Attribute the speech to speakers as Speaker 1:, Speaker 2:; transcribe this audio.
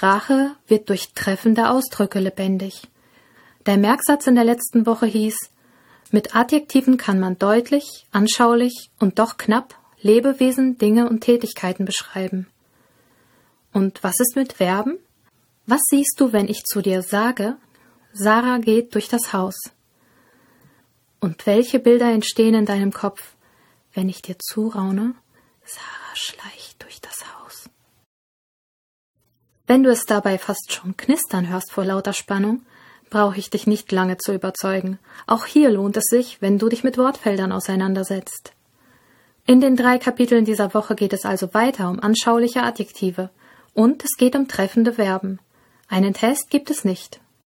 Speaker 1: Sprache wird durch treffende Ausdrücke lebendig. Der Merksatz in der letzten Woche hieß, mit Adjektiven kann man deutlich, anschaulich und doch knapp Lebewesen, Dinge und Tätigkeiten beschreiben. Und was ist mit Verben? Was siehst du, wenn ich zu dir sage, Sarah geht durch das Haus? Und welche Bilder entstehen in deinem Kopf, wenn ich dir zuraune, Sarah schleicht durch das Haus? Wenn du es dabei fast schon knistern hörst vor lauter Spannung, brauche ich dich nicht lange zu überzeugen. Auch hier lohnt es sich, wenn du dich mit Wortfeldern auseinandersetzt. In den drei Kapiteln dieser Woche geht es also weiter um anschauliche Adjektive und es geht um treffende Verben. Einen Test gibt es nicht.